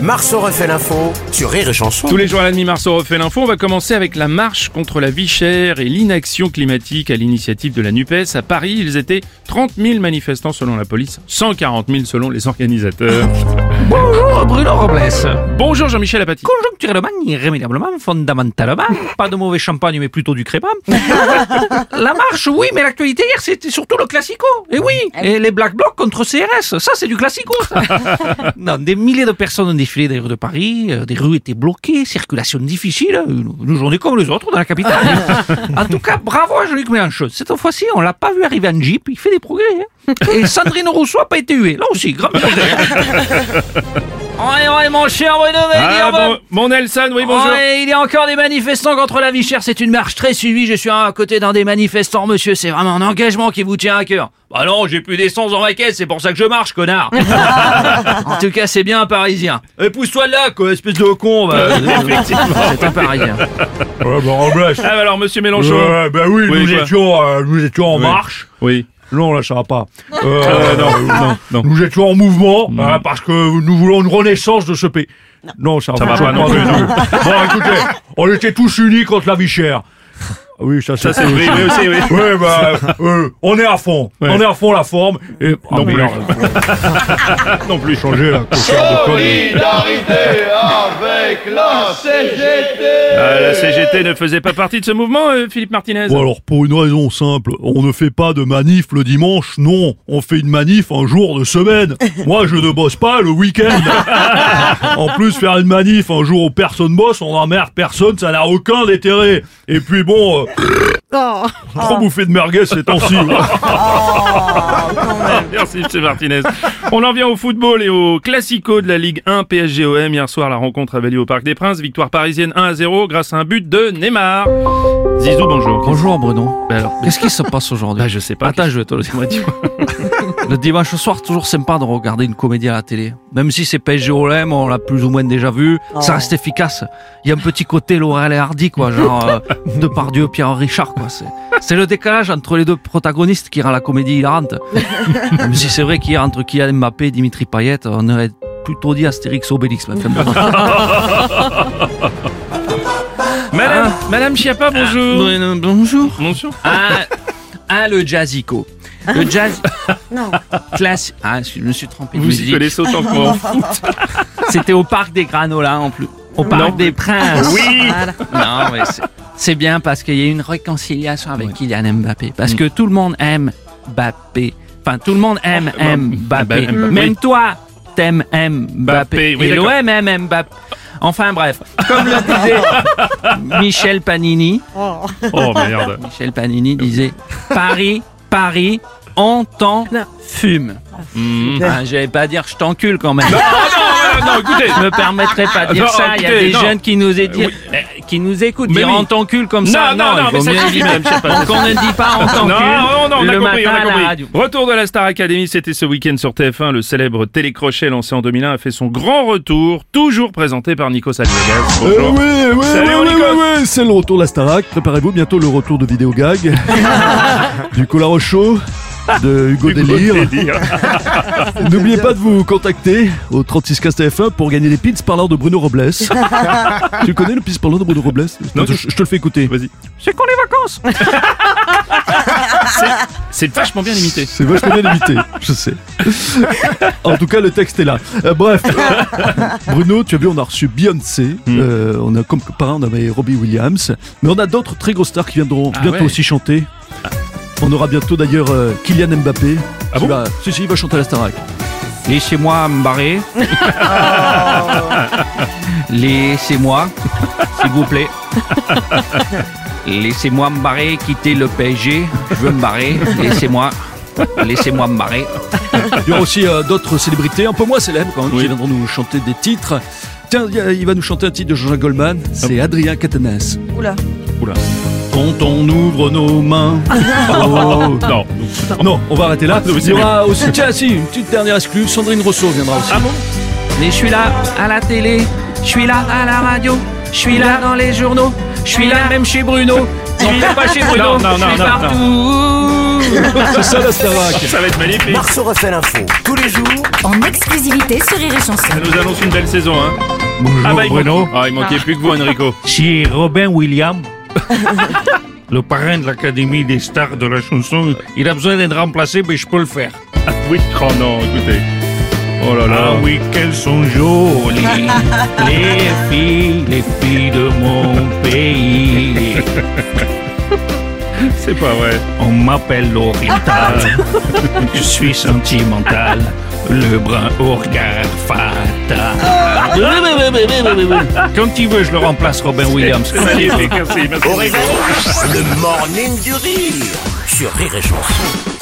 Marceau refait l'info sur Rire et Chanson. Tous les jours à la demi, Marceau refait l'info. On va commencer avec la marche contre la vie chère et l'inaction climatique à l'initiative de la NUPES. À Paris, ils étaient 30 000 manifestants selon la police, 140 000 selon les organisateurs. Bonjour Bruno Robles. Bonjour Jean-Michel Apathy. Conjoncturellement, irrémédiablement, fondamentalement, pas de mauvais champagne mais plutôt du crément. La marche, oui, mais l'actualité hier c'était surtout le classico. Et oui, et les Black Blocs contre CRS, ça c'est du classico. ça. non, des milliers de personnes ont défilé dans les rues de Paris, euh, des rues étaient bloquées, circulation difficile, une, une journée comme les autres dans la capitale. en tout cas, bravo à Jean-Luc Mélenchon. Cette fois-ci, on l'a pas vu arriver en jeep, il fait des progrès. hein. Et Sandrine Rousseau a pas été huée. Là aussi, grand progrès. Ouais, ouais, mon cher Bruno, mais Ah, bon, mon Nelson, oui, bonjour. Ouais, il y a encore des manifestants contre la vie chère. C'est une marche très suivie. Je suis à côté d'un des manifestants, monsieur. C'est vraiment un engagement qui vous tient à cœur. Bah non, j'ai plus d'essence dans ma caisse. C'est pour ça que je marche, connard. en tout cas, c'est bien un parisien. Et pousse-toi de là, quoi, espèce de con. bah. c'est un parisien. Ouais, bah, Robles. Ah, bah alors, monsieur Mélenchon. Ouais, bah oui, Oui, nous, étions, euh, nous étions en Oui. marche. Oui. Non, là, ça va pas. Euh, Euh, non, non, non. Nous étions en mouvement hein, parce que nous voulons une renaissance de ce pays. Non, ça, Ça va pas non plus. Bon, écoutez, on était tous unis contre la vie chère. Ah Oui, ça, Ça, c'est oui, oui, aussi, oui. Ouais, bah, euh, on est à fond. Ouais. On est à fond la forme. Et, ah, Non plus. Non plus. changer la. Solidarité avec la CGT Ah, la CGT ne faisait pas partie de ce mouvement, euh, Philippe Martinez Bon alors pour une raison simple, on ne fait pas de manif le dimanche, non, on fait une manif un jour de semaine. Moi je ne bosse pas le week-end. en plus faire une manif un jour où personne bosse, on emmerde personne, ça n'a aucun intérêt. Et puis bon, euh, trop bouffé de merguez ces temps-ci. Merci, M. Martinez. On en vient au football et au classico de la Ligue 1 PSG-OM. Hier soir, la rencontre avait lieu au Parc des Princes. Victoire parisienne 1 à 0 grâce à un but de Neymar. Zizou, bonjour. Bonjour Bruno. Bah alors, Qu'est-ce qui se passe aujourd'hui? Bah, je sais pas. Attends, je vais te le dire. Le dimanche soir, toujours sympa de regarder une comédie à la télé. Même si c'est PSG OM, on l'a plus ou moins déjà vu, ça reste efficace. Il y a un petit côté Laurel et Hardy, quoi, genre euh, Depardieu, Pierre Richard, quoi. C'est, le décalage entre les deux protagonistes qui rend la comédie hilarante. Même si c'est vrai qu'hier, entre Kylian Mbappé et Dimitri Payet, on aurait plutôt dit Astérix Obélix. mais enfin, bon. Madame, Madame Chiappa, bonjour. Bonjour. Bonjour. Ah, ah, le jazzico. Le jazz. non. Classe. Ah, je me suis trompé de Vous y musique. connaissez autant que moi. C'était au parc des Granolas en plus. Au parc Non. des Princes. Oui. Non, mais c'est- bien parce qu'il y a une réconciliation avec Kylian Mbappé. Parce que tout le monde aime Mbappé. Enfin, tout le monde aime Mbappé. Mbappé. Même toi, t'aimes Mbappé. Mbappé, oui, Et l'OM aime Mbappé. Enfin bref, comme le disait Michel Panini, Oh merde. Michel Panini disait Paris, Paris, on t'en fume. Hmm. Ah, J'allais pas dire je t'encule quand même. Non, non, non, écoutez. Je me permettrai pas de dire Non, ça. Il y a écoutez, des non. jeunes qui nous, euh, qui nous écoutent. Mais dire oui. en t'encule comme ça. Non, non, non, mais ça suffit. Donc on ne dit pas en t'encule. Non, on, on a le compris, matin on a à la compris. radio. Retour de la Star Academy, c'était ce week-end sur TF1. Le célèbre télécrochet lancé en 2001 a fait son grand retour, toujours présenté par Nico Salvegas. Euh, Bonjour. oui, oui, Salut, oui, oui, Nikos. oui, oui, c'est le retour de la Starac. Préparez-vous bientôt le retour de Vidéo Gag, du Colaro Show, de Hugo, Délire. Délire. N'oubliez pas de vous contacter au 3615 TF1 pour gagner des pins parlant de Bruno Robles. tu connais le pins parlant de Bruno Robles Non, je, je te le fais écouter. Vas-y. C'est quand les vacances C'est vachement bien imité. C'est vachement bien imité, je sais. En tout cas, le texte est là. Euh, bref, Bruno, tu as vu, on a reçu Beyoncé. Hmm. Euh, on a comme parrain, on avait Robbie Williams. Mais on a d'autres très grosses stars qui viendront Ah bientôt ouais. aussi chanter. On aura bientôt d'ailleurs euh, Kylian Mbappé. Ah qui bon va- Si, si, il va chanter à la Starac. Laissez-moi me barrer. Laissez-moi, s'il vous plaît. Laissez-moi me barrer, quitter le PSG. Je veux me barrer. Laissez-moi. Laissez-moi me barrer. Il y aura aussi euh, d'autres célébrités, un peu moins célèbres quand même, Oui. qui viendront nous chanter des titres. Tiens, il va nous chanter un titre de Jean-Jacques Goldman. C'est Adrien Catanès. Oula. Quand on ouvre nos mains. Oh. Non. Non, on va arrêter là. Ah, Il y aura aussi, tiens, si, une petite dernière exclue. Sandrine Rousseau viendra aussi. Ah bon? Mais je suis là à la télé, je suis là à la radio. Je suis là dans les journaux. Je suis là même chez Bruno. Non, pas chez Bruno. Non, non, je suis non, non, partout. C'est ça la Starac. Ça va être magnifique. Marceau refait l'info tous les jours En exclusivité sur Rire et Chanson. Ça nous annonce une belle saison, hein. Bonjour Ah bah, il, Bruno. ah, il manquait plus que vous, Enrico. Si Robin Williams, le parrain de l'Académie des stars de la chanson, il a besoin d'être remplacé, mais je peux le faire. Oui, oh non, écoutez. Oh là là. Ah oui, qu'elles sont jolies, les filles, les filles de mon pays. C'est pas vrai. On m'appelle Lorita, je suis sentimental, le brun au regard fatal. Quand il veut, je le remplace, Robin Williams. C'est magnifique, merci. merci au réveil. Le morning du rire sur Rire et Chanson.